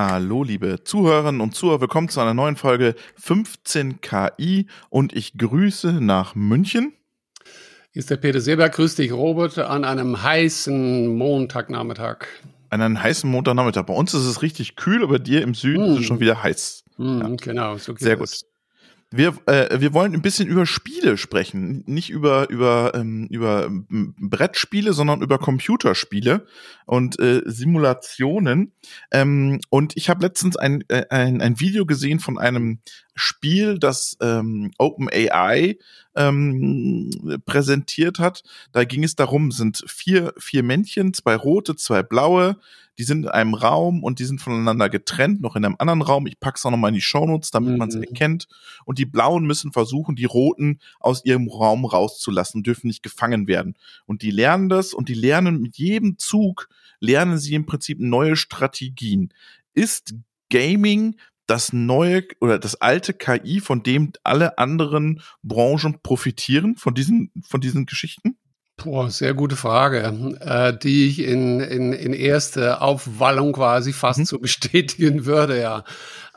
Hallo, liebe Zuhörerinnen und Zuhörer, willkommen zu einer neuen Folge 15 KI und ich grüße nach München. Hier ist der Peter Seeberg, grüß dich, Robert, an einem heißen Montagnachmittag. An einem heißen Montagnachmittag. Bei uns ist es richtig kühl, aber dir im Süden mm. ist es schon wieder heiß. Mm, ja. Genau, so geht Sehr gut. Wir, äh, wir wollen ein bisschen über Spiele sprechen, nicht über über ähm, über Brettspiele, sondern über Computerspiele und äh, Simulationen. Ähm, und ich habe letztens ein, äh, ein ein Video gesehen von einem Spiel, das ähm, OpenAI ähm, präsentiert hat. Da ging es darum, sind vier vier Männchen, zwei rote, zwei blaue die sind in einem Raum und die sind voneinander getrennt, noch in einem anderen Raum. Ich pack's auch nochmal in die Shownotes, damit mhm. man es erkennt. Und die Blauen müssen versuchen, die Roten aus ihrem Raum rauszulassen, dürfen nicht gefangen werden. Und die lernen das und die lernen mit jedem Zug, lernen sie im Prinzip neue Strategien. Ist Gaming das neue oder das alte KI, von dem alle anderen Branchen profitieren, von diesen, von diesen Geschichten? Boah, sehr gute Frage, äh, die ich in, in, in erste Aufwallung quasi fast mhm. so bestätigen würde, ja.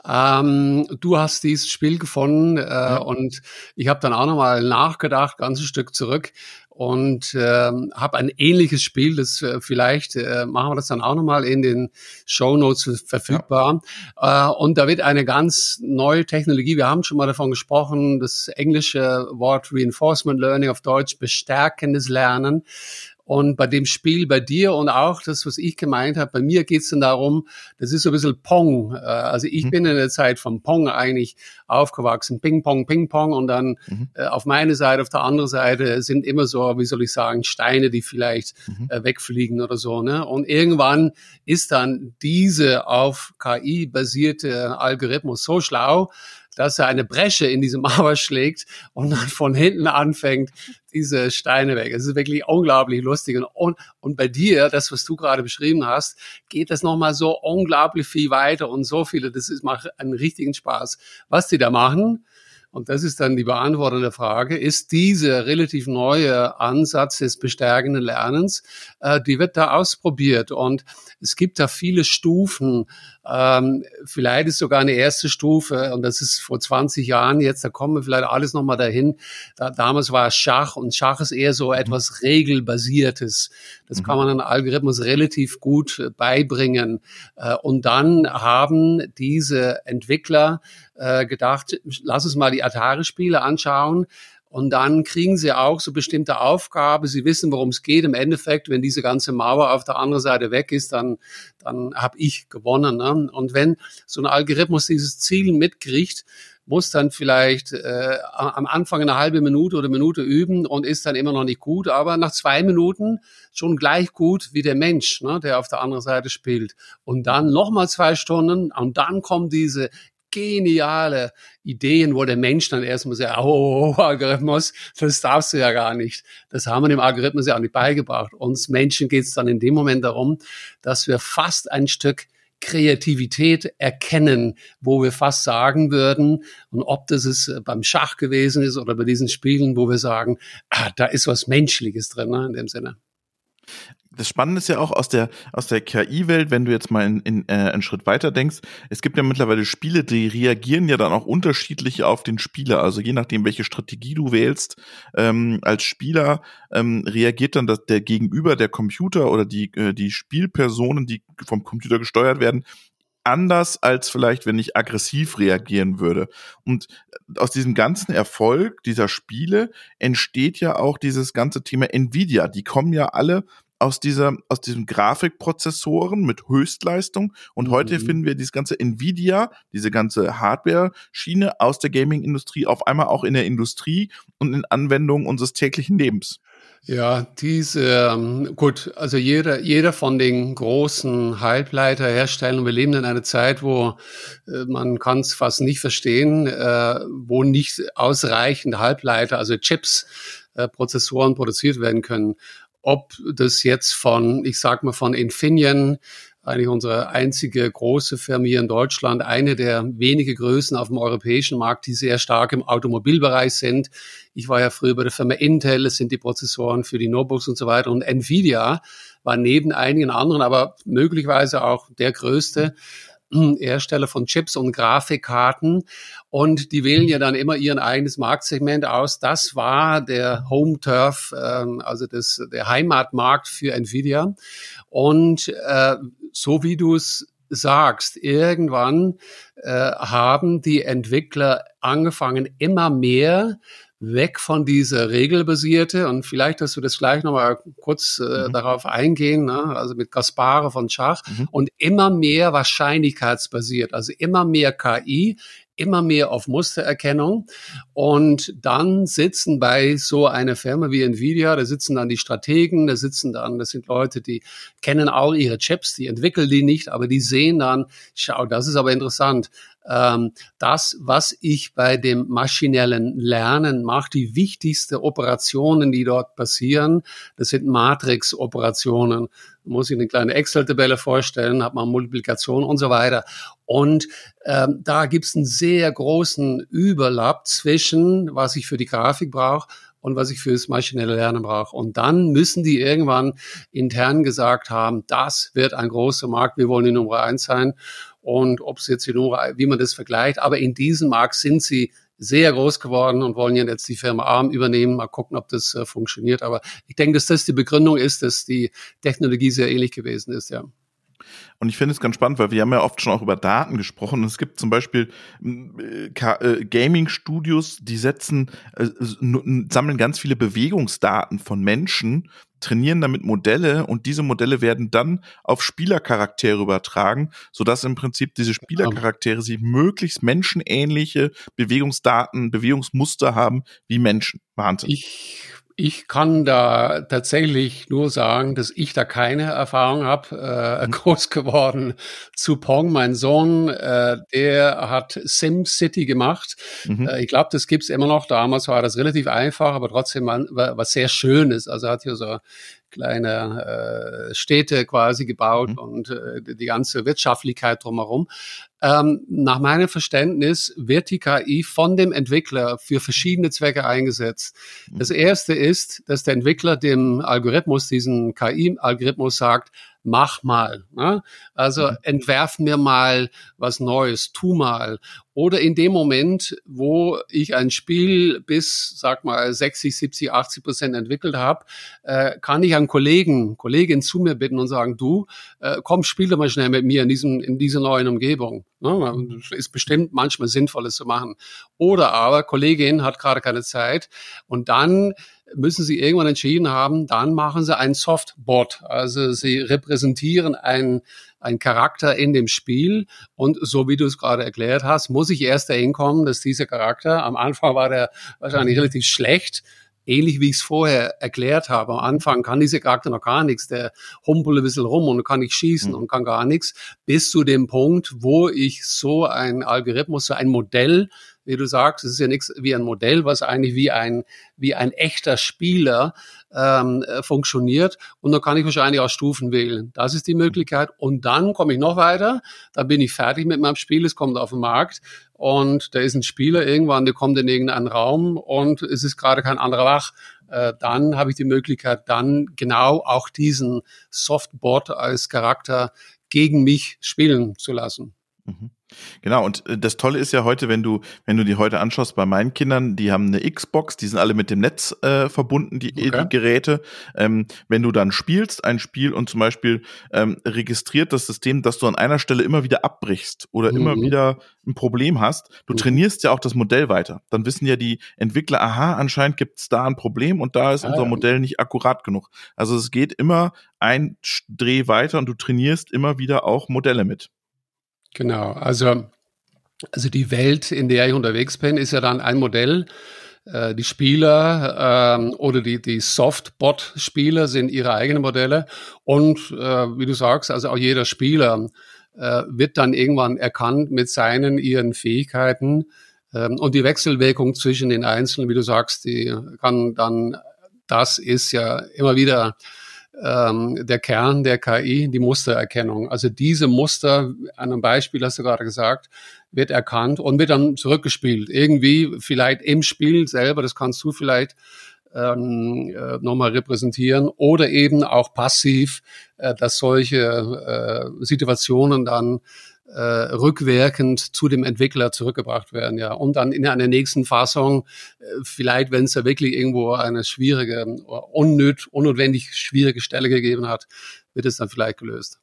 Ähm, du hast dieses Spiel gefunden äh, ja. und ich habe dann auch nochmal nachgedacht, ganzes Stück zurück und äh, habe ein ähnliches Spiel, das äh, vielleicht äh, machen wir das dann auch nochmal in den Show Notes verfügbar. Ja. Äh, und da wird eine ganz neue Technologie, wir haben schon mal davon gesprochen, das englische Wort Reinforcement Learning auf Deutsch, bestärkendes Lernen. Und bei dem Spiel bei dir und auch das, was ich gemeint habe, bei mir geht es dann darum, das ist so ein bisschen Pong. Äh, also ich mhm. bin in der Zeit von Pong eigentlich aufgewachsen. Ping Pong, Ping Pong und dann mhm. äh, auf meine Seite, auf der anderen Seite sind immer so, wie soll ich sagen, Steine, die vielleicht mhm. äh, wegfliegen oder so. Ne? Und irgendwann ist dann diese auf KI basierte Algorithmus so schlau, dass er eine Bresche in diese Mauer schlägt und dann von hinten anfängt, diese Steine weg. Es ist wirklich unglaublich lustig. Und, und bei dir, das, was du gerade beschrieben hast, geht das nochmal so unglaublich viel weiter und so viele, das ist, macht einen richtigen Spaß. Was die da machen, und das ist dann die beantwortende Frage, ist dieser relativ neue Ansatz des bestärkenden Lernens, äh, die wird da ausprobiert. Und es gibt da viele Stufen. Ähm, vielleicht ist sogar eine erste Stufe, und das ist vor 20 Jahren jetzt, da kommen wir vielleicht alles nochmal dahin. Da, damals war es Schach und Schach ist eher so etwas Regelbasiertes. Das mhm. kann man einem Algorithmus relativ gut beibringen. Äh, und dann haben diese Entwickler äh, gedacht, lass uns mal die Atari-Spiele anschauen. Und dann kriegen sie auch so bestimmte Aufgabe. Sie wissen, worum es geht. Im Endeffekt, wenn diese ganze Mauer auf der anderen Seite weg ist, dann, dann habe ich gewonnen. Ne? Und wenn so ein Algorithmus dieses Ziel mitkriegt, muss dann vielleicht äh, am Anfang eine halbe Minute oder Minute üben und ist dann immer noch nicht gut, aber nach zwei Minuten schon gleich gut wie der Mensch, ne, der auf der anderen Seite spielt. Und dann nochmal zwei Stunden und dann kommt diese geniale Ideen, wo der Mensch dann erstmal sagt, oh, oh, oh, Algorithmus, das darfst du ja gar nicht. Das haben wir dem Algorithmus ja auch nicht beigebracht. Uns Menschen geht es dann in dem Moment darum, dass wir fast ein Stück Kreativität erkennen, wo wir fast sagen würden, und ob das es äh, beim Schach gewesen ist oder bei diesen Spielen, wo wir sagen, ah, da ist was Menschliches drin, ne, in dem Sinne das Spannende ist ja auch aus der aus der KI-Welt, wenn du jetzt mal in, in, äh, einen Schritt weiter denkst, es gibt ja mittlerweile Spiele, die reagieren ja dann auch unterschiedlich auf den Spieler. Also je nachdem, welche Strategie du wählst ähm, als Spieler, ähm, reagiert dann das, der Gegenüber, der Computer oder die äh, die Spielpersonen, die vom Computer gesteuert werden, anders als vielleicht, wenn ich aggressiv reagieren würde. Und aus diesem ganzen Erfolg dieser Spiele entsteht ja auch dieses ganze Thema Nvidia. Die kommen ja alle aus dieser, aus diesen Grafikprozessoren mit Höchstleistung. Und mhm. heute finden wir dieses ganze Nvidia, diese ganze Hardware-Schiene aus der Gaming-Industrie auf einmal auch in der Industrie und in Anwendungen unseres täglichen Lebens. Ja, diese, ähm, gut, also jeder, jeder von den großen Halbleiterherstellern, wir leben in einer Zeit, wo äh, man kann es fast nicht verstehen, äh, wo nicht ausreichend Halbleiter, also Chips, äh, Prozessoren produziert werden können ob das jetzt von, ich sag mal, von Infineon, eigentlich unsere einzige große Firma hier in Deutschland, eine der wenige Größen auf dem europäischen Markt, die sehr stark im Automobilbereich sind. Ich war ja früher bei der Firma Intel, das sind die Prozessoren für die Notebooks und so weiter. Und Nvidia war neben einigen anderen, aber möglicherweise auch der größte, Hersteller von Chips und Grafikkarten und die wählen ja dann immer ihren eigenes Marktsegment aus. Das war der Home Turf, ähm, also das, der Heimatmarkt für Nvidia. Und äh, so wie du es sagst, irgendwann äh, haben die Entwickler angefangen, immer mehr weg von dieser regelbasierte und vielleicht, dass du das gleich nochmal kurz äh, mhm. darauf eingehen, ne? also mit Gaspare von Schach mhm. und immer mehr wahrscheinlichkeitsbasiert, also immer mehr KI, immer mehr auf Mustererkennung. Und dann sitzen bei so einer Firma wie Nvidia, da sitzen dann die Strategen, da sitzen dann, das sind Leute, die kennen auch ihre Chips, die entwickeln die nicht, aber die sehen dann, schau, das ist aber interessant ähm, das, was ich bei dem maschinellen Lernen mache, die wichtigste Operationen, die dort passieren, das sind Matrix-Operationen. Muss ich eine kleine Excel-Tabelle vorstellen, hat man Multiplikation und so weiter. Und ähm, da gibt es einen sehr großen Überlapp zwischen, was ich für die Grafik brauche und was ich fürs maschinelle Lernen brauche. Und dann müssen die irgendwann intern gesagt haben, das wird ein großer Markt, wir wollen die Nummer eins sein und ob es jetzt die Nummer, wie man das vergleicht. Aber in diesem Markt sind sie sehr groß geworden und wollen jetzt die Firma ARM übernehmen. Mal gucken, ob das äh, funktioniert. Aber ich denke, dass das die Begründung ist, dass die Technologie sehr ähnlich gewesen ist, ja. Und ich finde es ganz spannend, weil wir haben ja oft schon auch über Daten gesprochen. Und es gibt zum Beispiel äh, äh, Gaming-Studios, die setzen, äh, sammeln ganz viele Bewegungsdaten von Menschen, trainieren damit Modelle und diese Modelle werden dann auf Spielercharaktere übertragen, sodass im Prinzip diese Spielercharaktere sie möglichst menschenähnliche Bewegungsdaten, Bewegungsmuster haben wie Menschen. Wahnsinn. Ich ich kann da tatsächlich nur sagen, dass ich da keine Erfahrung habe. Äh, mhm. groß geworden zu Pong. Mein Sohn, äh, der hat Sim City gemacht. Mhm. Äh, ich glaube, das gibt's immer noch. Damals war das relativ einfach, aber trotzdem was sehr Schönes. Also hat hier so kleine äh, Städte quasi gebaut mhm. und äh, die ganze Wirtschaftlichkeit drumherum. Ähm, nach meinem Verständnis wird die KI von dem Entwickler für verschiedene Zwecke eingesetzt. Mhm. Das erste ist, dass der Entwickler dem Algorithmus, diesen KI-Algorithmus sagt, mach mal. Ne? Also mhm. entwerf mir mal was Neues, tu mal. Oder in dem Moment, wo ich ein Spiel bis, sag mal, 60, 70, 80 Prozent entwickelt habe, äh, kann ich einen Kollegen, Kollegin zu mir bitten und sagen, du, äh, komm, spiel doch mal schnell mit mir in, diesem, in dieser neuen Umgebung. Ne? Ist bestimmt manchmal sinnvolles zu machen. Oder aber, Kollegin hat gerade keine Zeit und dann müssen sie irgendwann entschieden haben, dann machen sie ein Softbot. Also sie repräsentieren ein ein Charakter in dem Spiel. Und so wie du es gerade erklärt hast, muss ich erst dahin kommen, dass dieser Charakter, am Anfang war der wahrscheinlich relativ schlecht, ähnlich wie ich es vorher erklärt habe. Am Anfang kann dieser Charakter noch gar nichts, der humpelt ein bisschen rum und kann nicht schießen mhm. und kann gar nichts, bis zu dem Punkt, wo ich so ein Algorithmus, so ein Modell wie du sagst, es ist ja nichts wie ein Modell, was eigentlich wie ein, wie ein echter Spieler ähm, äh, funktioniert. Und dann kann ich wahrscheinlich auch Stufen wählen. Das ist die Möglichkeit. Und dann komme ich noch weiter. Dann bin ich fertig mit meinem Spiel. Es kommt auf den Markt. Und da ist ein Spieler irgendwann, der kommt in irgendeinen Raum und es ist gerade kein anderer wach. Äh, dann habe ich die Möglichkeit, dann genau auch diesen Softbot als Charakter gegen mich spielen zu lassen. Mhm. Genau, und äh, das Tolle ist ja heute, wenn du, wenn du die heute anschaust bei meinen Kindern, die haben eine Xbox, die sind alle mit dem Netz äh, verbunden, die, okay. die Geräte. Ähm, wenn du dann spielst, ein Spiel und zum Beispiel ähm, registriert das System, dass du an einer Stelle immer wieder abbrichst oder mhm. immer wieder ein Problem hast, du mhm. trainierst ja auch das Modell weiter. Dann wissen ja die Entwickler, aha, anscheinend gibt es da ein Problem und da ist ah, unser Modell nicht akkurat genug. Also es geht immer ein Dreh weiter und du trainierst immer wieder auch Modelle mit. Genau, also, also die Welt, in der ich unterwegs bin, ist ja dann ein Modell. Äh, die Spieler ähm, oder die, die Softbot-Spieler sind ihre eigenen Modelle. Und äh, wie du sagst, also auch jeder Spieler äh, wird dann irgendwann erkannt mit seinen, ihren Fähigkeiten. Ähm, und die Wechselwirkung zwischen den Einzelnen, wie du sagst, die kann dann, das ist ja immer wieder ähm, der Kern der KI, die Mustererkennung. Also diese Muster, an einem Beispiel hast du gerade gesagt, wird erkannt und wird dann zurückgespielt. Irgendwie vielleicht im Spiel selber, das kannst du vielleicht ähm, äh, nochmal repräsentieren oder eben auch passiv, äh, dass solche äh, Situationen dann äh, rückwirkend zu dem Entwickler zurückgebracht werden, ja. Und dann in einer nächsten Fassung, äh, vielleicht, wenn es da wirklich irgendwo eine schwierige, unnöt, unnotwendig schwierige Stelle gegeben hat, wird es dann vielleicht gelöst.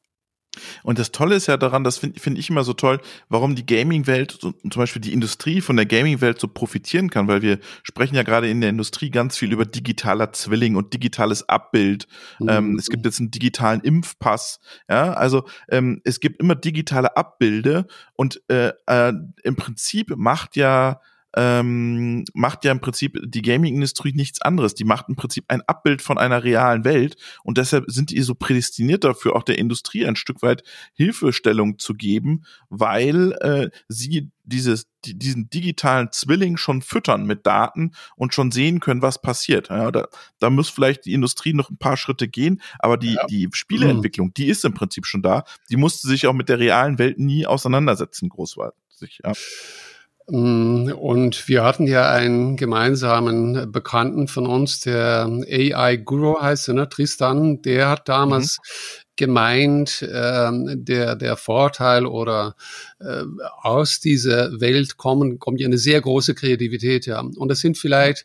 Und das Tolle ist ja daran, das finde find ich immer so toll, warum die Gaming-Welt, so, zum Beispiel die Industrie von der Gaming-Welt so profitieren kann, weil wir sprechen ja gerade in der Industrie ganz viel über digitaler Zwilling und digitales Abbild. Mhm. Ähm, es gibt jetzt einen digitalen Impfpass. Ja, also ähm, es gibt immer digitale Abbilde und äh, äh, im Prinzip macht ja ähm, macht ja im Prinzip die Gaming-Industrie nichts anderes. Die macht im Prinzip ein Abbild von einer realen Welt und deshalb sind die so prädestiniert dafür, auch der Industrie ein Stück weit Hilfestellung zu geben, weil äh, sie dieses, die, diesen digitalen Zwilling schon füttern mit Daten und schon sehen können, was passiert. Ja, da, da muss vielleicht die Industrie noch ein paar Schritte gehen, aber die, ja. die Spieleentwicklung, die ist im Prinzip schon da. Die musste sich auch mit der realen Welt nie auseinandersetzen, großartig. Ja. Mm, und wir hatten ja einen gemeinsamen Bekannten von uns, der AI Guru heißt, ne, Tristan, der hat damals mhm. gemeint, äh, der, der Vorteil oder äh, aus dieser Welt kommen, kommt ja eine sehr große Kreativität, ja. Und das sind vielleicht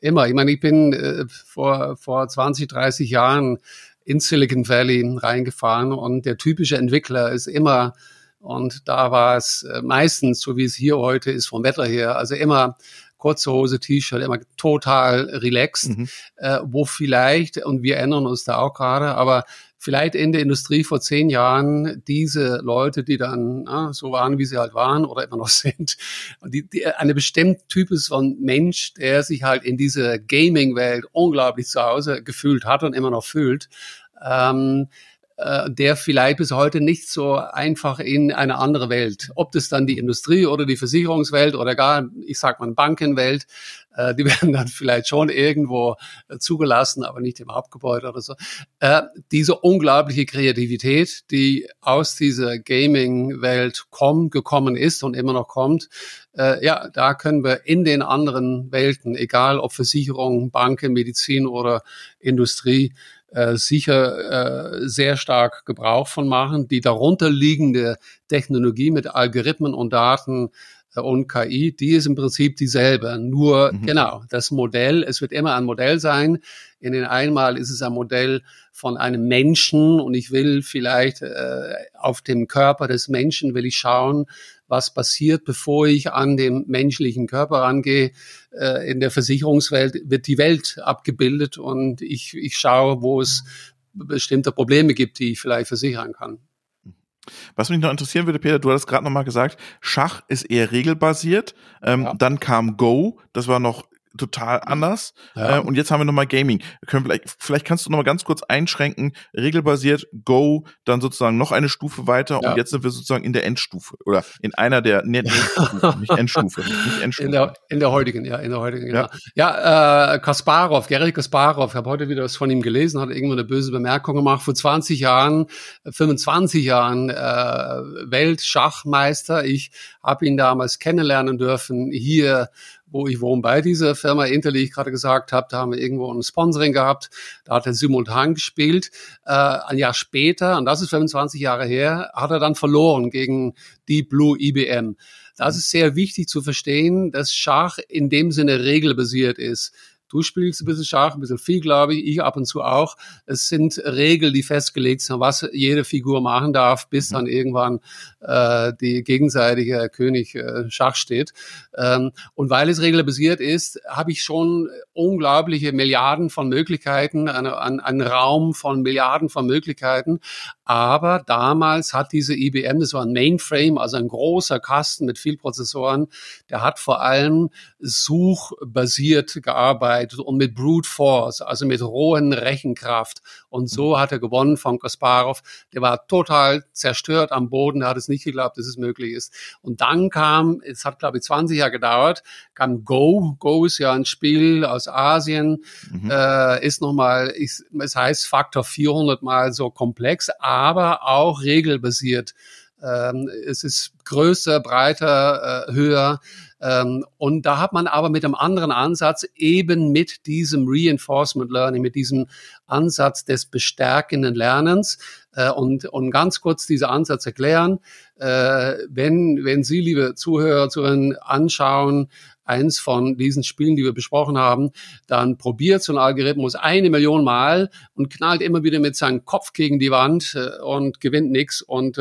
immer, ich meine, ich bin äh, vor, vor 20, 30 Jahren in Silicon Valley reingefahren und der typische Entwickler ist immer und da war es äh, meistens, so wie es hier heute ist, vom Wetter her, also immer kurze Hose, T-Shirt, immer total relaxed, mhm. äh, wo vielleicht, und wir ändern uns da auch gerade, aber vielleicht in der Industrie vor zehn Jahren diese Leute, die dann na, so waren, wie sie halt waren oder immer noch sind, die, die, eine bestimmte Typus von Mensch, der sich halt in dieser Gaming-Welt unglaublich zu Hause gefühlt hat und immer noch fühlt, ähm, äh, der vielleicht bis heute nicht so einfach in eine andere Welt, ob das dann die Industrie oder die Versicherungswelt oder gar, ich sag mal, Bankenwelt, äh, die werden dann vielleicht schon irgendwo äh, zugelassen, aber nicht im Hauptgebäude oder so. Äh, diese unglaubliche Kreativität, die aus dieser Gaming-Welt gekommen ist und immer noch kommt, äh, ja, da können wir in den anderen Welten, egal ob Versicherung, Banken, Medizin oder Industrie, äh, sicher äh, sehr stark Gebrauch von machen. Die darunterliegende Technologie mit Algorithmen und Daten äh, und KI, die ist im Prinzip dieselbe. Nur mhm. genau, das Modell, es wird immer ein Modell sein. In den einmal ist es ein Modell von einem Menschen und ich will vielleicht äh, auf dem Körper des Menschen will ich schauen, was passiert, bevor ich an den menschlichen Körper rangehe. Äh, in der Versicherungswelt wird die Welt abgebildet und ich, ich schaue, wo es bestimmte Probleme gibt, die ich vielleicht versichern kann. Was mich noch interessieren würde, Peter, du hattest gerade noch mal gesagt, Schach ist eher regelbasiert. Ähm, ja. Dann kam Go, das war noch total anders. Ja. Äh, und jetzt haben wir nochmal Gaming. können vielleicht, vielleicht kannst du nochmal ganz kurz einschränken, regelbasiert, Go, dann sozusagen noch eine Stufe weiter ja. und jetzt sind wir sozusagen in der Endstufe oder in einer der ne, nicht Endstufe, nicht Endstufe. In der, in der heutigen, ja, in der heutigen, genau. Ja, ja äh, Kasparov, Gary Kasparov, ich habe heute wieder was von ihm gelesen, hat irgendwo eine böse Bemerkung gemacht, vor 20 Jahren, 25 Jahren äh, Weltschachmeister. Ich habe ihn damals kennenlernen dürfen hier wo ich wohne bei dieser Firma Intel, die ich gerade gesagt habe, da haben wir irgendwo ein Sponsoring gehabt, da hat er simultan gespielt. Äh, ein Jahr später, und das ist 25 Jahre her, hat er dann verloren gegen Deep Blue IBM. Das ist sehr wichtig zu verstehen, dass Schach in dem Sinne regelbasiert ist. Du spielst ein bisschen Schach, ein bisschen viel, glaube ich, ich ab und zu auch. Es sind Regeln, die festgelegt sind, was jede Figur machen darf, bis mhm. dann irgendwann äh, die gegenseitige König äh, Schach steht. Ähm, und weil es regelbasiert ist, habe ich schon unglaubliche Milliarden von Möglichkeiten, einen ein Raum von Milliarden von Möglichkeiten. Aber damals hat diese IBM, das war ein Mainframe, also ein großer Kasten mit viel Prozessoren, der hat vor allem suchbasiert gearbeitet und mit Brute Force, also mit rohen Rechenkraft. Und so mhm. hat er gewonnen von Kasparov. Der war total zerstört am Boden, der hat es nicht geglaubt, dass es möglich ist. Und dann kam, es hat glaube ich 20 Jahre gedauert, kam Go. Go ist ja ein Spiel aus Asien, mhm. äh, ist nochmal, es heißt Faktor 400 mal so komplex, aber auch regelbasiert. Ähm, es ist größer, breiter, äh, höher. Ähm, und da hat man aber mit einem anderen Ansatz, eben mit diesem Reinforcement Learning, mit diesem Ansatz des bestärkenden Lernens, äh, und, und ganz kurz diesen Ansatz erklären. Äh, wenn, wenn Sie, liebe Zuhörer, Zuhörerinnen, anschauen, eins von diesen Spielen, die wir besprochen haben, dann probiert so ein Algorithmus eine Million Mal und knallt immer wieder mit seinem Kopf gegen die Wand äh, und gewinnt nichts und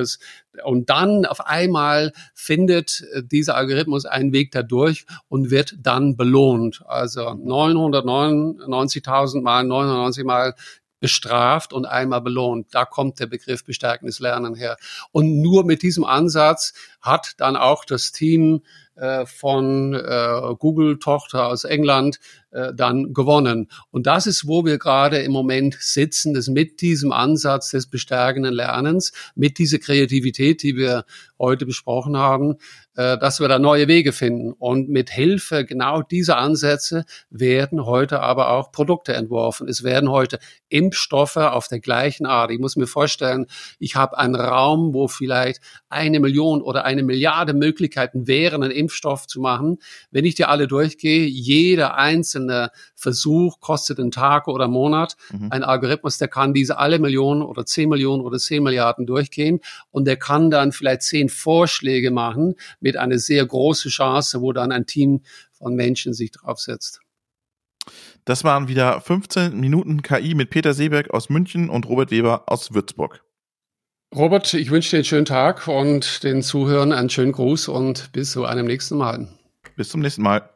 und dann auf einmal findet dieser Algorithmus einen Weg dadurch und wird dann belohnt. Also 999.000 mal 99 mal bestraft und einmal belohnt. Da kommt der Begriff bestärkendes Lernen her. Und nur mit diesem Ansatz hat dann auch das Team äh, von äh, Google-Tochter aus England äh, dann gewonnen. Und das ist, wo wir gerade im Moment sitzen, dass mit diesem Ansatz des bestärkenden Lernens, mit dieser Kreativität, die wir heute besprochen haben, dass wir da neue Wege finden. Und mit Hilfe genau dieser Ansätze werden heute aber auch Produkte entworfen. Es werden heute Impfstoffe auf der gleichen Art. Ich muss mir vorstellen, ich habe einen Raum, wo vielleicht eine Million oder eine Milliarde Möglichkeiten wären, einen Impfstoff zu machen. Wenn ich die alle durchgehe, jeder einzelne Versuch kostet einen Tag oder einen Monat. Mhm. Ein Algorithmus, der kann diese alle Millionen oder zehn Millionen oder zehn Milliarden durchgehen und der kann dann vielleicht zehn Vorschläge machen mit einer sehr großen Chance, wo dann ein Team von Menschen sich draufsetzt. Das waren wieder 15 Minuten KI mit Peter Seeberg aus München und Robert Weber aus Würzburg. Robert, ich wünsche dir einen schönen Tag und den Zuhörern einen schönen Gruß und bis zu einem nächsten Mal. Bis zum nächsten Mal.